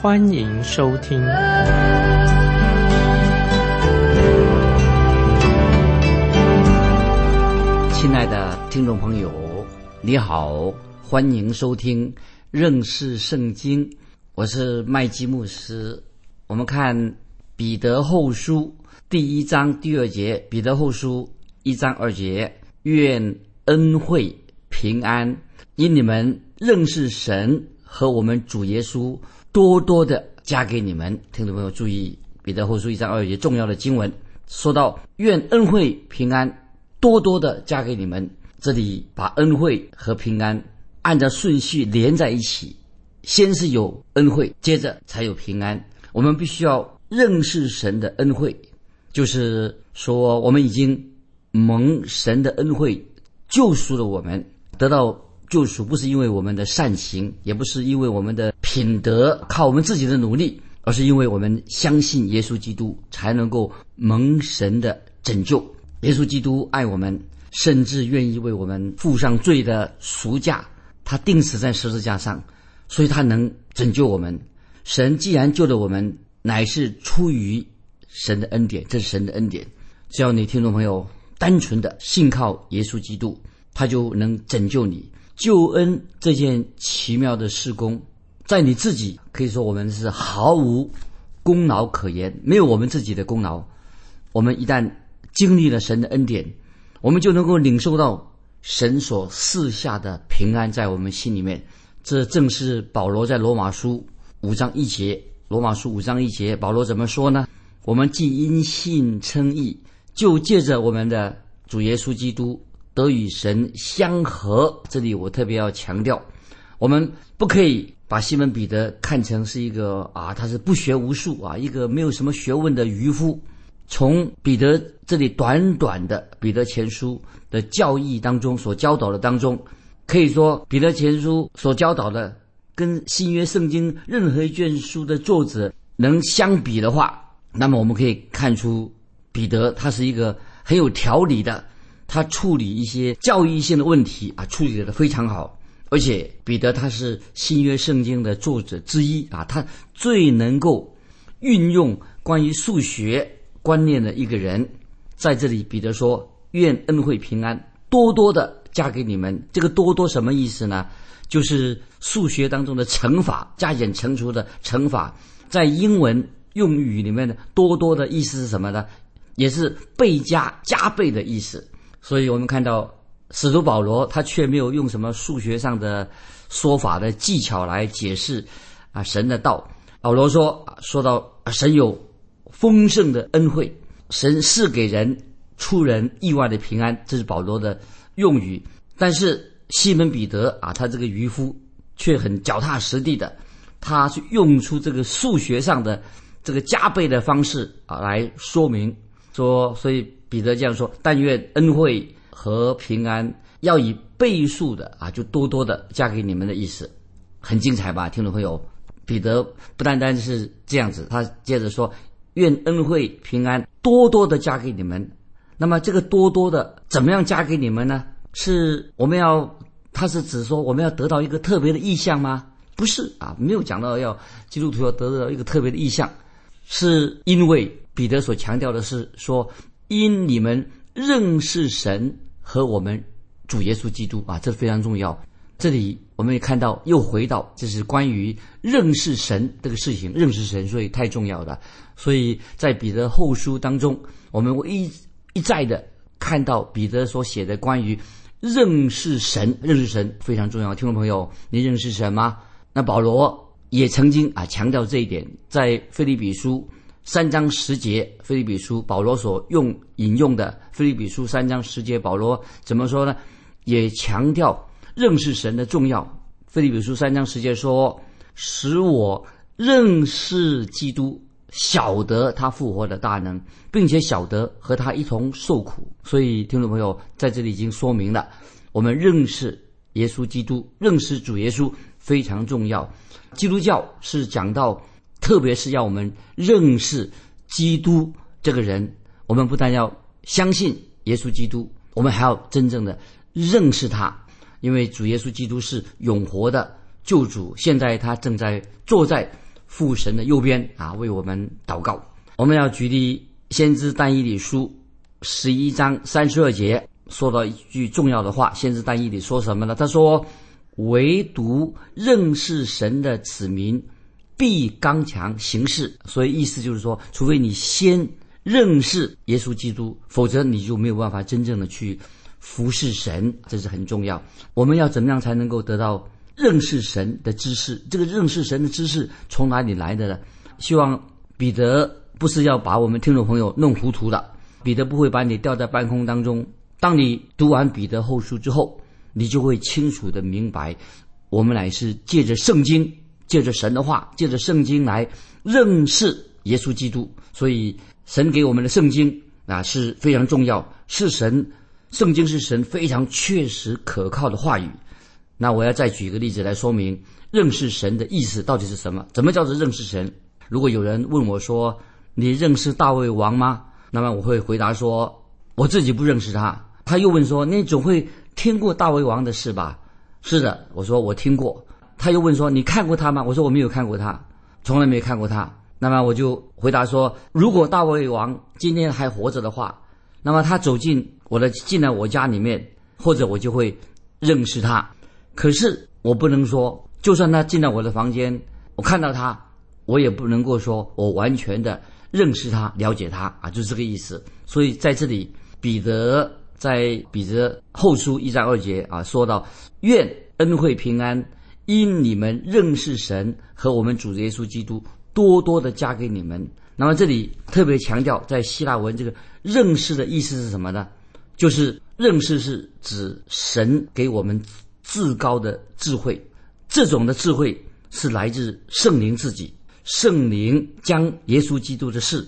欢迎收听。亲爱的听众朋友，你好。欢迎收听认识圣经，我是麦基牧师。我们看彼得后书第一章第二节，彼得后书一章二节，愿恩惠平安因你们认识神和我们主耶稣多多的加给你们。听众朋友注意，彼得后书一章二节重要的经文说到，愿恩惠平安多多的加给你们。这里把恩惠和平安。按照顺序连在一起，先是有恩惠，接着才有平安。我们必须要认识神的恩惠，就是说我们已经蒙神的恩惠救赎了我们，得到救赎不是因为我们的善行，也不是因为我们的品德，靠我们自己的努力，而是因为我们相信耶稣基督，才能够蒙神的拯救。耶稣基督爱我们，甚至愿意为我们付上罪的赎价。他钉死在十字架上，所以他能拯救我们。神既然救了我们，乃是出于神的恩典，这是神的恩典。只要你听众朋友单纯的信靠耶稣基督，他就能拯救你。救恩这件奇妙的事工，在你自己可以说我们是毫无功劳可言，没有我们自己的功劳。我们一旦经历了神的恩典，我们就能够领受到。神所赐下的平安在我们心里面，这正是保罗在罗马书五章一节。罗马书五章一节，保罗怎么说呢？我们既因信称义，就借着我们的主耶稣基督得与神相合。这里我特别要强调，我们不可以把西门彼得看成是一个啊，他是不学无术啊，一个没有什么学问的渔夫。从彼得这里短短的彼得前书的教义当中所教导的当中，可以说彼得前书所教导的跟新约圣经任何一卷书的作者能相比的话，那么我们可以看出彼得他是一个很有条理的，他处理一些教育性的问题啊，处理的非常好。而且彼得他是新约圣经的作者之一啊，他最能够运用关于数学。观念的一个人，在这里，彼得说：“愿恩惠平安多多的加给你们。”这个“多多”什么意思呢？就是数学当中的乘法，加减乘除的乘法，在英文用语里面的“多多”的意思是什么呢？也是倍加、加倍的意思。所以我们看到使徒保罗，他却没有用什么数学上的说法的技巧来解释啊神的道。保罗说：“啊说到神有。”丰盛的恩惠，神赐给人出人意外的平安，这是保罗的用语。但是西门彼得啊，他这个渔夫却很脚踏实地的，他去用出这个数学上的这个加倍的方式啊来说明说，所以彼得这样说：但愿恩惠和平安要以倍数的啊，就多多的加给你们的意思，很精彩吧，听众朋友？彼得不单单是这样子，他接着说。愿恩惠平安多多的加给你们。那么这个多多的怎么样加给你们呢？是我们要，他是指说我们要得到一个特别的意向吗？不是啊，没有讲到要基督徒要得到一个特别的意向，是因为彼得所强调的是说，因你们认识神和我们主耶稣基督啊，这非常重要。这里我们也看到，又回到这是关于认识神这个事情，认识神，所以太重要了。所以在彼得后书当中，我们会一一再的看到彼得所写的关于认识神、认识神非常重要。听众朋友，你认识神吗？那保罗也曾经啊强调这一点，在菲利比书三章十节，菲利比书保罗所用引用的菲利比书三章十节，保罗怎么说呢？也强调。认识神的重要，《菲利比书》三章十节说：“使我认识基督，晓得他复活的大能，并且晓得和他一同受苦。所以，听众朋友在这里已经说明了，我们认识耶稣基督，认识主耶稣非常重要。基督教是讲到，特别是要我们认识基督这个人，我们不但要相信耶稣基督，我们还要真正的认识他，因为主耶稣基督是永活的救主，现在他正在坐在。父神的右边啊，为我们祷告。我们要举例先知但以理书十一章三十二节，说到一句重要的话。先知但以理说什么呢？他说：“唯独认识神的子民，必刚强行事。”所以意思就是说，除非你先认识耶稣基督，否则你就没有办法真正的去服侍神。这是很重要。我们要怎么样才能够得到？认识神的知识，这个认识神的知识从哪里来的呢？希望彼得不是要把我们听众朋友弄糊涂了。彼得不会把你吊在半空当中。当你读完彼得后书之后，你就会清楚的明白，我们乃是借着圣经，借着神的话，借着圣经来认识耶稣基督。所以，神给我们的圣经啊是非常重要，是神圣经是神非常确实可靠的话语。那我要再举一个例子来说明认识神的意思到底是什么？怎么叫做认识神？如果有人问我说：“你认识大卫王吗？”那么我会回答说：“我自己不认识他。”他又问说：“你总会听过大卫王的事吧？”是的，我说我听过。他又问说：“你看过他吗？”我说我没有看过他，从来没看过他。那么我就回答说：“如果大卫王今天还活着的话，那么他走进我的进来我家里面，或者我就会认识他。”可是我不能说，就算他进到我的房间，我看到他，我也不能够说我完全的认识他、了解他啊，就是这个意思。所以在这里，彼得在彼得后书一章二节啊，说到愿恩惠平安因你们认识神和我们主耶稣基督多多的加给你们。那么这里特别强调，在希腊文这个认识的意思是什么呢？就是认识是指神给我们。至高的智慧，这种的智慧是来自圣灵自己。圣灵将耶稣基督的事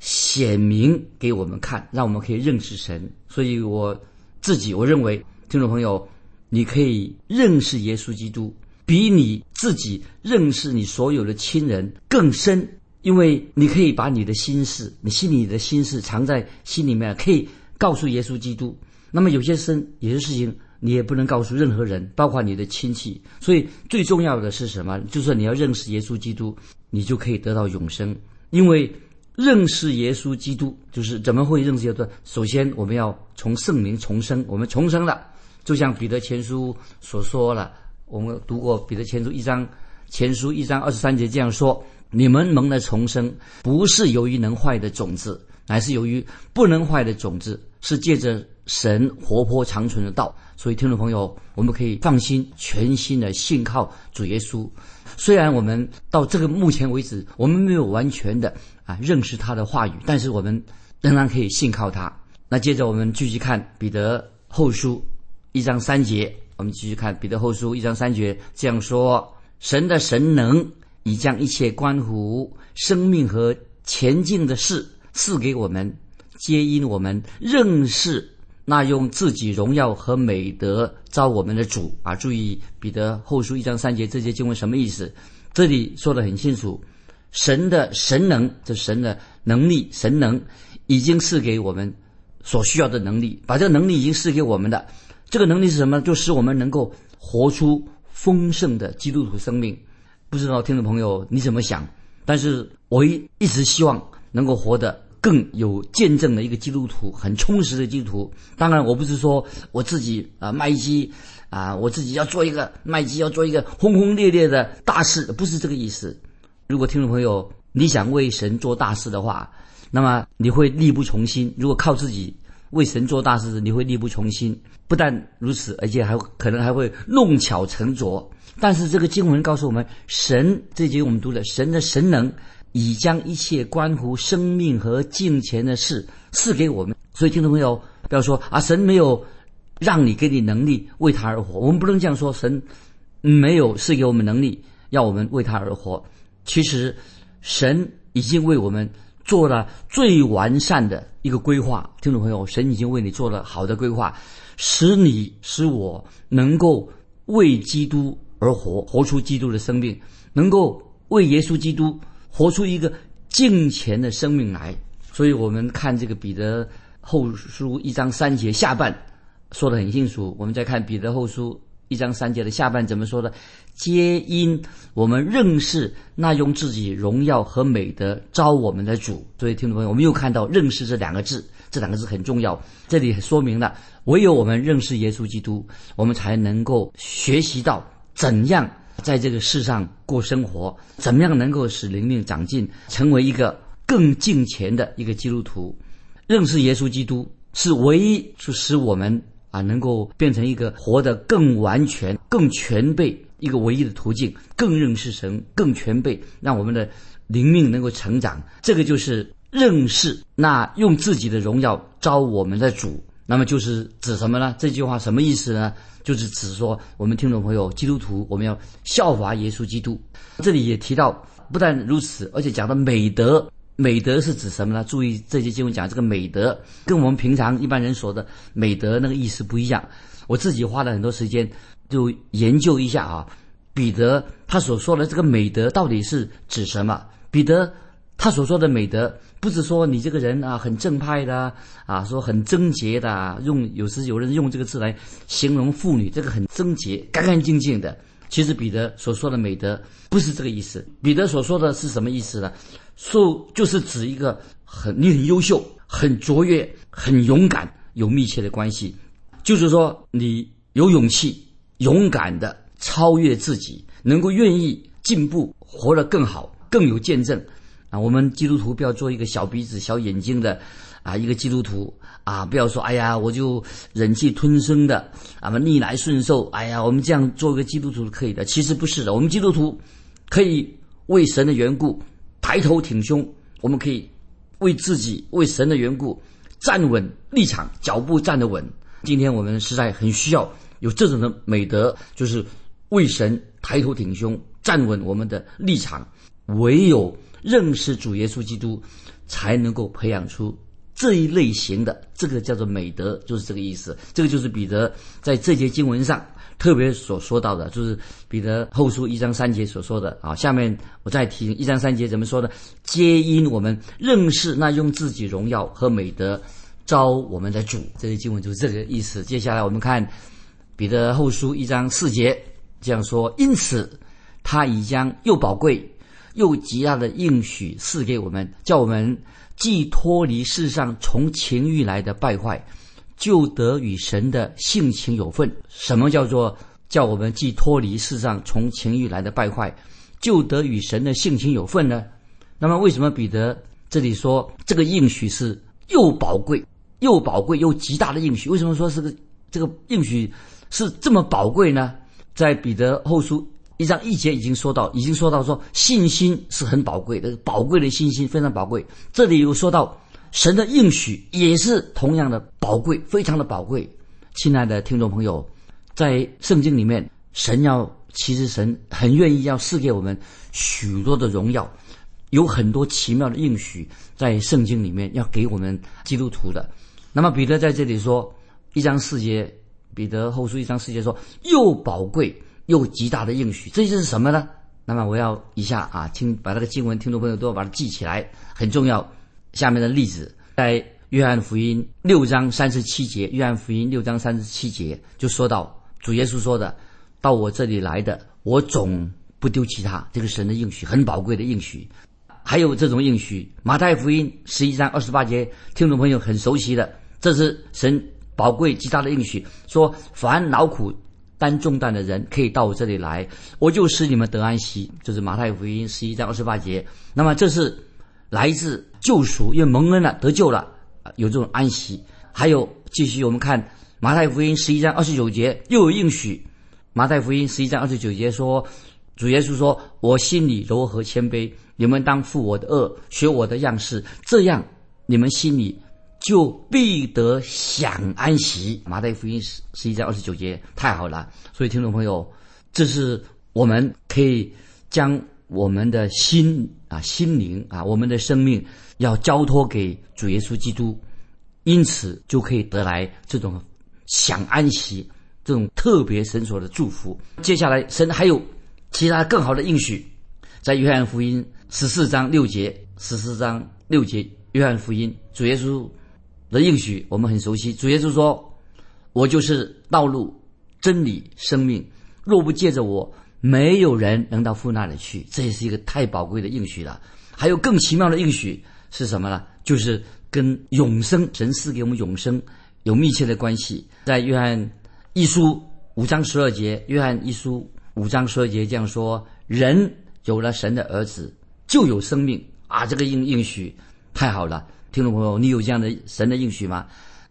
显明给我们看，让我们可以认识神。所以我自己我认为，听众朋友，你可以认识耶稣基督，比你自己认识你所有的亲人更深，因为你可以把你的心事，你心里的心事藏在心里面，可以告诉耶稣基督。那么有些事，有些事情。你也不能告诉任何人，包括你的亲戚。所以最重要的是什么？就是你要认识耶稣基督，你就可以得到永生。因为认识耶稣基督，就是怎么会认识耶稣？首先，我们要从圣灵重生，我们重生了。就像彼得前书所说了，我们读过彼得前书一章前书一章二十三节这样说：你们蒙了重生，不是由于能坏的种子，乃是由于不能坏的种子，是借着神活泼长存的道。所以，听众朋友，我们可以放心、全心的信靠主耶稣。虽然我们到这个目前为止，我们没有完全的啊认识他的话语，但是我们仍然可以信靠他。那接着我们继续看彼得后书一章三节，我们继续看彼得后书一章三节这样说：神的神能已将一切关乎生命和前进的事赐给我们，皆因我们认识。那用自己荣耀和美德招我们的主啊！注意彼得后书一章三节这些经文什么意思？这里说的很清楚，神的神能，这神的能力，神能已经赐给我们所需要的能力，把这个能力已经赐给我们的。这个能力是什么？就使我们能够活出丰盛的基督徒生命。不知道听众朋友你怎么想？但是我一一直希望能够活得。更有见证的一个基督徒，很充实的基督徒。当然，我不是说我自己啊卖鸡啊，我自己要做一个卖鸡，要做一个轰轰烈烈的大事，不是这个意思。如果听众朋友你想为神做大事的话，那么你会力不从心。如果靠自己为神做大事，你会力不从心。不但如此，而且还可能还会弄巧成拙。但是这个经文告诉我们，神这节我们读的神的神能。已将一切关乎生命和金钱的事赐给我们，所以听众朋友不要说啊，神没有让你给你能力为他而活。我们不能这样说，神没有赐给我们能力要我们为他而活。其实，神已经为我们做了最完善的一个规划。听众朋友，神已经为你做了好的规划，使你使我能够为基督而活，活出基督的生命，能够为耶稣基督活出一个敬虔的生命来。所以我们看这个彼得后书一章三节下半说的很清楚。我们再看彼得后书一章三节的下半怎么说的？皆因我们认识那用自己荣耀和美德招我们的主。所以听众朋友，我们又看到“认识”这两个字，这两个字很重要。这里说明了，唯有我们认识耶稣基督，我们才能够学习到怎样在这个世上过生活，怎么样能够使灵命长进，成为一个更敬虔的一个基督徒。认识耶稣基督是唯一是使我们啊能够变成一个活得更完全、更全备。一个唯一的途径，更认识神，更全备，让我们的灵命能够成长。这个就是认识那用自己的荣耀招我们的主。那么就是指什么呢？这句话什么意思呢？就是指说我们听众朋友，基督徒我们要效法耶稣基督。这里也提到，不但如此，而且讲到美德。美德是指什么呢？注意这些经文讲这个美德，跟我们平常一般人说的美德那个意思不一样。我自己花了很多时间。就研究一下啊，彼得他所说的这个美德到底是指什么？彼得他所说的美德，不是说你这个人啊很正派的啊，说很贞洁的，用有时有人用这个字来形容妇女，这个很贞洁、干干净净的。其实彼得所说的美德不是这个意思。彼得所说的是什么意思呢？受就是指一个很你很优秀、很卓越、很勇敢，有密切的关系，就是说你有勇气。勇敢的超越自己，能够愿意进步，活得更好，更有见证啊！我们基督徒不要做一个小鼻子、小眼睛的啊，一个基督徒啊，不要说哎呀，我就忍气吞声的啊，逆来顺受。哎呀，我们这样做一个基督徒是可以的，其实不是的。我们基督徒可以为神的缘故抬头挺胸，我们可以为自己、为神的缘故站稳立场，脚步站得稳。今天我们实在很需要。有这种的美德，就是为神抬头挺胸，站稳我们的立场。唯有认识主耶稣基督，才能够培养出这一类型的，这个叫做美德，就是这个意思。这个就是彼得在这节经文上特别所说到的，就是彼得后书一章三节所说的啊。下面我再提一章三节怎么说呢？皆因我们认识那用自己荣耀和美德招我们的主，这些经文就是这个意思。接下来我们看。彼得后书一章四节这样说：因此，他已将又宝贵又极大的应许赐给我们，叫我们既脱离世上从情欲来的败坏，就得与神的性情有份。什么叫做叫我们既脱离世上从情欲来的败坏，就得与神的性情有份呢？那么，为什么彼得这里说这个应许是又宝贵又宝贵又极大的应许？为什么说是个这个应许？是这么宝贵呢？在彼得后书一章一节已经说到，已经说到说信心是很宝贵的，宝贵的信心非常宝贵。这里又说到神的应许也是同样的宝贵，非常的宝贵。亲爱的听众朋友，在圣经里面，神要其实神很愿意要赐给我们许多的荣耀，有很多奇妙的应许在圣经里面要给我们基督徒的。那么彼得在这里说一章四节。彼得后书一章四节说：“又宝贵又极大的应许，这就是什么呢？”那么我要一下啊，听把这个经文，听众朋友都要把它记起来，很重要。下面的例子，在约翰福音六章三十七节，约翰福音六章三十七节就说到主耶稣说的：“到我这里来的，我总不丢弃他。”这个神的应许很宝贵的应许。还有这种应许，马太福音十一章二十八节，听众朋友很熟悉的，这是神。宝贵极大的应许说：“凡劳苦担重担的人，可以到我这里来，我就使你们得安息。”就是马太福音十一章二十八节。那么这是来自救赎，因为蒙恩了，得救了，有这种安息。还有继续，我们看马太福音十一章二十九节，又有应许。马太福音十一章二十九节说：“主耶稣说，我心里柔和谦卑，你们当负我的恶，学我的样式，这样你们心里。”就必得享安息。马太福音十十一章二十九节，太好了。所以听众朋友，这是我们可以将我们的心啊、心灵啊、我们的生命要交托给主耶稣基督，因此就可以得来这种享安息、这种特别神所的祝福。接下来，神还有其他更好的应许，在约翰福音十四章六节，十四章六节，约翰福音主耶稣的应许我们很熟悉。主耶稣说：“我就是道路、真理、生命，若不借着我。”没有人能到父那里去，这也是一个太宝贵的应许了。还有更奇妙的应许是什么呢？就是跟永生神赐给我们永生有密切的关系。在约翰一书五章十二节，约翰一书五章十二节这样说：人有了神的儿子，就有生命啊！这个应应许太好了，听众朋友，你有这样的神的应许吗？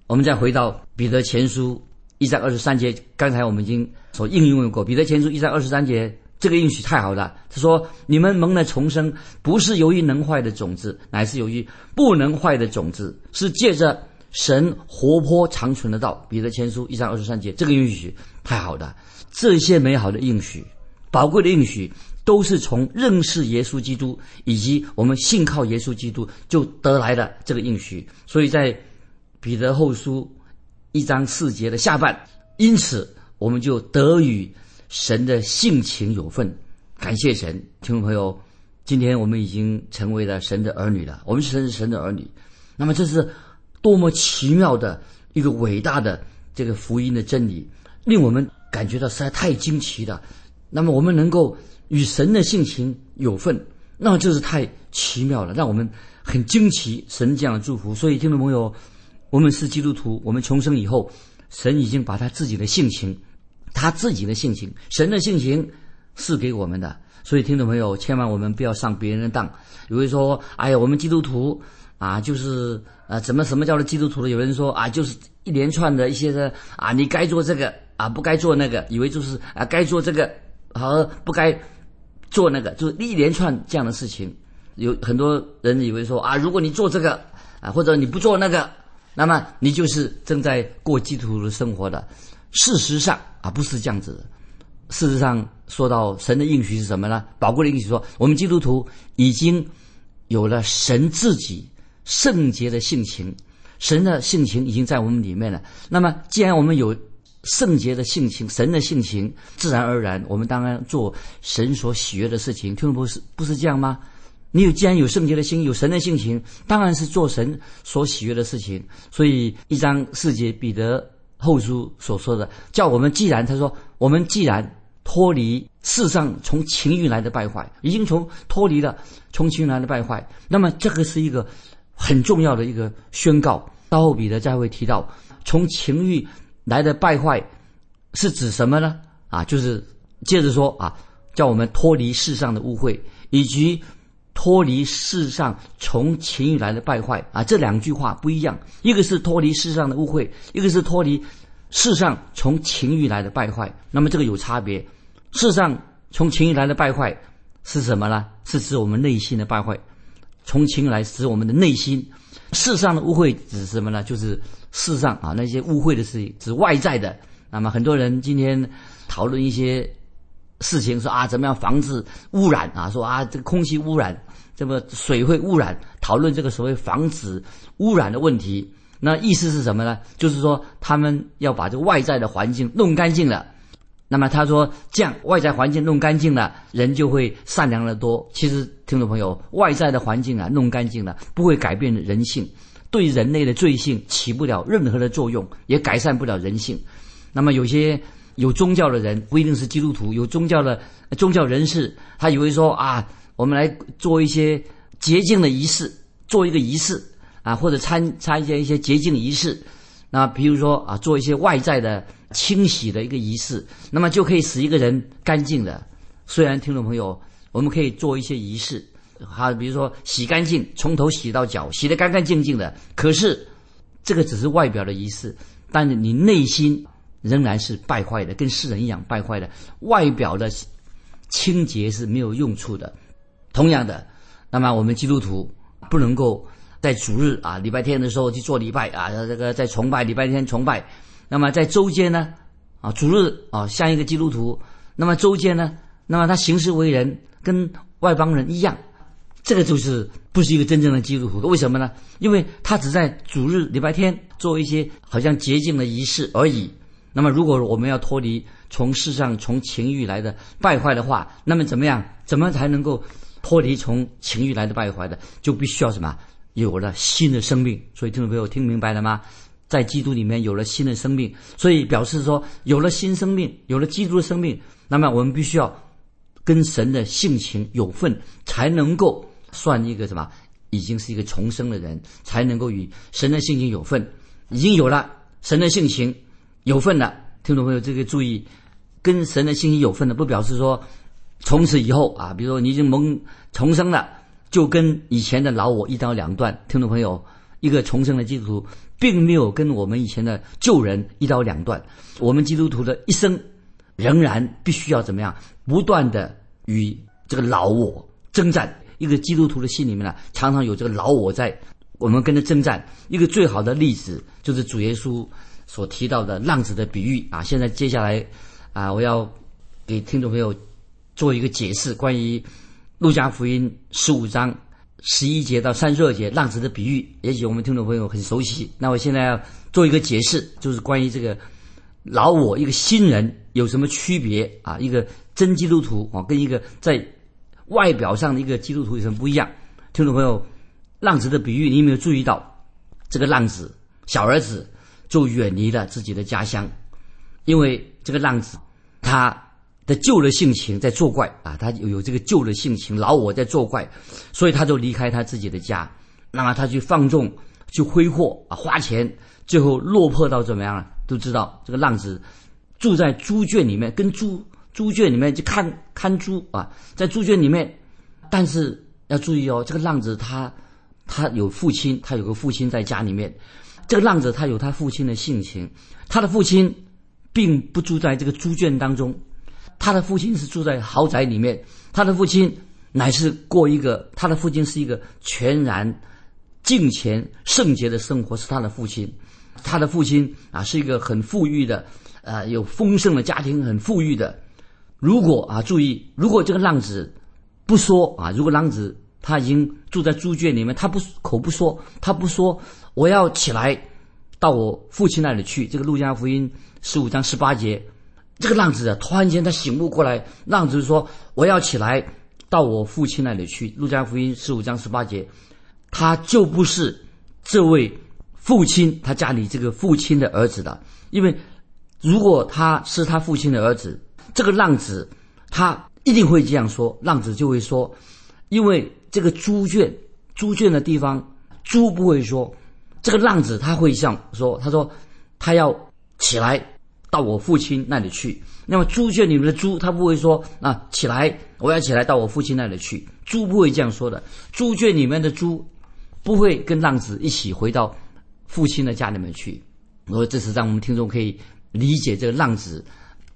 我们再回到彼得前书一章二十三节，刚才我们已经。所应用过，彼得前书一章二十三节，这个应许太好了。他说：“你们蒙了重生，不是由于能坏的种子，乃是由于不能坏的种子，是借着神活泼长存的道。”彼得前书一章二十三节，这个应许太好了。这些美好的应许、宝贵的应许，都是从认识耶稣基督以及我们信靠耶稣基督就得来的这个应许。所以在彼得后书一章四节的下半，因此。我们就得与神的性情有份，感谢神，听众朋友，今天我们已经成为了神的儿女了。我们是神的儿女，那么这是多么奇妙的一个伟大的这个福音的真理，令我们感觉到实在太惊奇了。那么我们能够与神的性情有份，那这是太奇妙了，让我们很惊奇神这样的祝福。所以，听众朋友，我们是基督徒，我们重生以后，神已经把他自己的性情。他自己的性情，神的性情是给我们的，所以听众朋友，千万我们不要上别人的当。有人说：“哎呀，我们基督徒啊，就是呃，怎么什么叫做基督徒的？”有人说：“啊，就是一连串的一些的啊，你该做这个啊，不该做那个，以为就是啊，该做这个和不该做那个，就是一连串这样的事情。”有很多人以为说：“啊，如果你做这个啊，或者你不做那个，那么你就是正在过基督徒的生活的。”事实上啊，不是这样子的。事实上，说到神的应许是什么呢？宝贵的应许说，我们基督徒已经有了神自己圣洁的性情，神的性情已经在我们里面了。那么，既然我们有圣洁的性情，神的性情，自然而然，我们当然做神所喜悦的事情。听众不是不是这样吗？你有既然有圣洁的心，有神的性情，当然是做神所喜悦的事情。所以，一章四节，彼得。后书所说的，叫我们既然他说，我们既然脱离世上从情欲来的败坏，已经从脱离了从情欲来的败坏，那么这个是一个很重要的一个宣告。到后彼得再会提到，从情欲来的败坏是指什么呢？啊，就是接着说啊，叫我们脱离世上的污秽，以及。脱离世上从情欲来的败坏啊，这两句话不一样。一个是脱离世上的污秽，一个是脱离世上从情欲来的败坏。那么这个有差别。世上从情欲来的败坏是什么呢？是指我们内心的败坏。从情来指我们的内心。世上的污秽指什么呢？就是世上啊那些污秽的事情，指外在的。那么很多人今天讨论一些。事情说啊，怎么样防止污染啊？说啊，这个空气污染，这个水会污染，讨论这个所谓防止污染的问题。那意思是什么呢？就是说他们要把这个外在的环境弄干净了。那么他说，这样外在环境弄干净了，人就会善良的多。其实，听众朋友，外在的环境啊弄干净了，不会改变人性，对人类的罪性起不了任何的作用，也改善不了人性。那么有些。有宗教的人不一定是基督徒，有宗教的宗教人士，他以为说啊，我们来做一些洁净的仪式，做一个仪式啊，或者参参加一些洁净仪式，那比如说啊，做一些外在的清洗的一个仪式，那么就可以使一个人干净的。虽然听众朋友，我们可以做一些仪式，哈，比如说洗干净，从头洗到脚，洗得干干净净的。可是这个只是外表的仪式，但是你内心。仍然是败坏的，跟世人一样败坏的。外表的清洁是没有用处的。同样的，那么我们基督徒不能够在主日啊、礼拜天的时候去做礼拜啊，这个在崇拜礼拜天崇拜。那么在周间呢啊，主日啊像一个基督徒，那么周间呢，那么他行事为人跟外邦人一样。这个就是不是一个真正的基督徒，为什么呢？因为他只在主日礼拜天做一些好像洁净的仪式而已。那么，如果我们要脱离从世上从情欲来的败坏的话，那么怎么样？怎么才能够脱离从情欲来的败坏的？就必须要什么？有了新的生命。所以听众朋友听明白了吗？在基督里面有了新的生命，所以表示说有了新生命，有了基督的生命，那么我们必须要跟神的性情有份，才能够。算一个什么？已经是一个重生的人，才能够与神的性情有份。已经有了神的性情有份了，听众朋友，这个注意，跟神的信息有份的，不表示说从此以后啊，比如说你已经蒙重生了，就跟以前的老我一刀两断。听众朋友，一个重生的基督徒，并没有跟我们以前的旧人一刀两断。我们基督徒的一生，仍然必须要怎么样？不断的与这个老我征战。一个基督徒的心里面呢，常常有这个老我在，我们跟着征战。一个最好的例子就是主耶稣所提到的浪子的比喻啊。现在接下来啊，我要给听众朋友做一个解释，关于路加福音十五章十一节到三十二节浪子的比喻。也许我们听众朋友很熟悉。那我现在要做一个解释，就是关于这个老我一个新人有什么区别啊？一个真基督徒啊，跟一个在。外表上的一个基督徒有什么不一样？听众朋友，浪子的比喻，你有没有注意到？这个浪子小儿子就远离了自己的家乡，因为这个浪子他的旧的性情在作怪啊，他有有这个旧的性情，老我在作怪，所以他就离开他自己的家，那么他去放纵，去挥霍啊，花钱，最后落魄到怎么样了？都知道这个浪子住在猪圈里面，跟猪。猪圈里面去看看猪啊，在猪圈里面，但是要注意哦，这个浪子他他有父亲，他有个父亲在家里面。这个浪子他有他父亲的性情，他的父亲并不住在这个猪圈当中，他的父亲是住在豪宅里面。他的父亲乃是过一个，他的父亲是一个全然敬虔圣洁的生活，是他的父亲。他的父亲啊是一个很富裕的，呃，有丰盛的家庭，很富裕的。如果啊，注意，如果这个浪子不说啊，如果浪子他已经住在猪圈里面，他不口不说，他不说，我要起来到我父亲那里去。这个路加福音十五章十八节，这个浪子啊，突然间他醒悟过来，浪子说我要起来到我父亲那里去。路加福音十五章十八节，他就不是这位父亲他家里这个父亲的儿子的，因为如果他是他父亲的儿子。这个浪子，他一定会这样说。浪子就会说，因为这个猪圈，猪圈的地方，猪不会说。这个浪子他会像说，他说他要起来到我父亲那里去。那么猪圈里面的猪，他不会说啊，起来，我要起来到我父亲那里去。猪不会这样说的。猪圈里面的猪不会跟浪子一起回到父亲的家里面去。我说这是让我们听众可以理解这个浪子。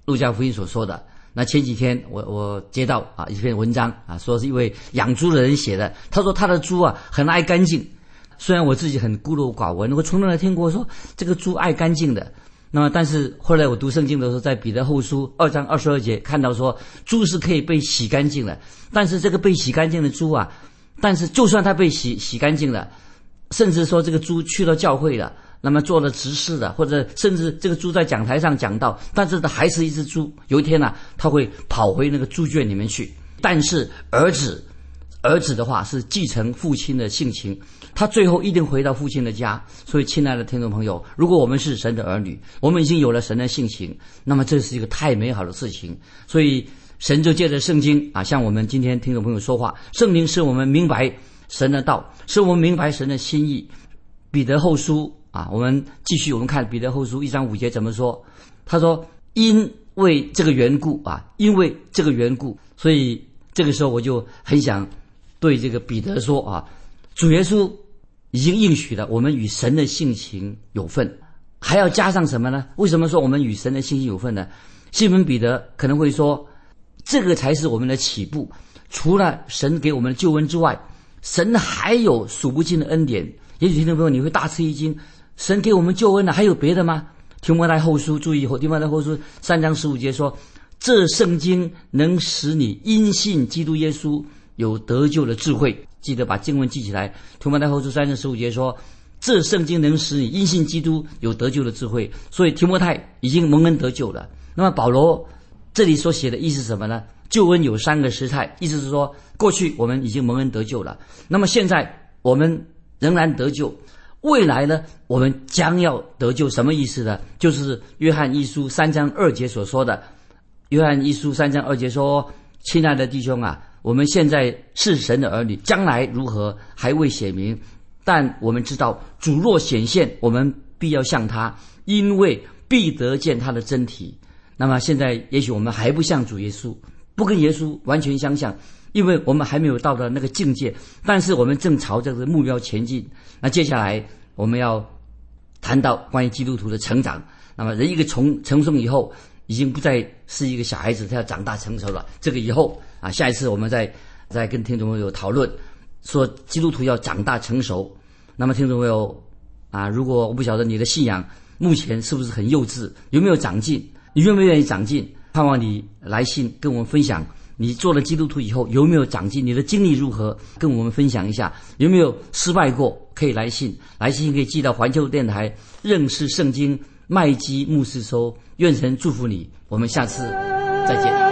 路加福音所说的那前几天，我我接到啊一篇文章啊，说是一位养猪的人写的。他说他的猪啊很爱干净，虽然我自己很孤陋寡闻，我从来没听过说这个猪爱干净的。那么，但是后来我读圣经的时候，在彼得后书二章二十二节看到说，猪是可以被洗干净的。但是这个被洗干净的猪啊，但是就算它被洗洗干净了，甚至说这个猪去了教会了。那么做了执事的，或者甚至这个猪在讲台上讲到，但是它还是一只猪。有一天呢，它会跑回那个猪圈里面去。但是儿子，儿子的话是继承父亲的性情，他最后一定回到父亲的家。所以，亲爱的听众朋友，如果我们是神的儿女，我们已经有了神的性情，那么这是一个太美好的事情。所以，神就借着圣经啊，向我们今天听众朋友说话。圣经使我们明白神的道，使我们明白神的心意。彼得后书。啊，我们继续，我们看彼得后书一章五节怎么说？他说：“因为这个缘故啊，因为这个缘故，所以这个时候我就很想对这个彼得说啊，主耶稣已经应许了，我们与神的性情有份，还要加上什么呢？为什么说我们与神的性情有份呢？西门彼得可能会说，这个才是我们的起步。除了神给我们的救恩之外，神还有数不尽的恩典。也许听众朋友你会大吃一惊。”神给我们救恩了，还有别的吗？提摩太后书注意后，提摩太后书三章十五节说：“这圣经能使你因信基督耶稣有得救的智慧。记得把经文记起来。提摩太后书三章十五节说：“这圣经能使你因信基督有得救的智慧。”所以提摩太已经蒙恩得救了。那么保罗这里所写的意思是什么呢？救恩有三个时态，意思是说，过去我们已经蒙恩得救了，那么现在我们仍然得救，未来呢，我们将要得救，什么意思呢？就是约翰一书三章二节所说的。约翰一书三章二节说：“亲爱的弟兄啊，我们现在是神的儿女，将来如何还未显明，但我们知道主若显现，我们必要向他，因为必得见他的真体。那么现在也许我们还不像主耶稣。”不跟耶稣完全相像，因为我们还没有到达那个境界，但是我们正朝着这个目标前进。那接下来我们要谈到关于基督徒的成长。那么人一个从成熟以后，已经不再是一个小孩子，他要长大成熟了。这个以后啊，下一次我们再再跟听众朋友讨论，说基督徒要长大成熟。那么听众朋友啊，如果我不晓得你的信仰目前是不是很幼稚，有没有长进？你愿不愿意长进？盼望你来信跟我们分享，你做了基督徒以后有没有长进？你的经历如何？跟我们分享一下。有没有失败过？可以来信，来信可以寄到环球电台认识圣经麦基牧师收。愿神祝福你，我们下次再见。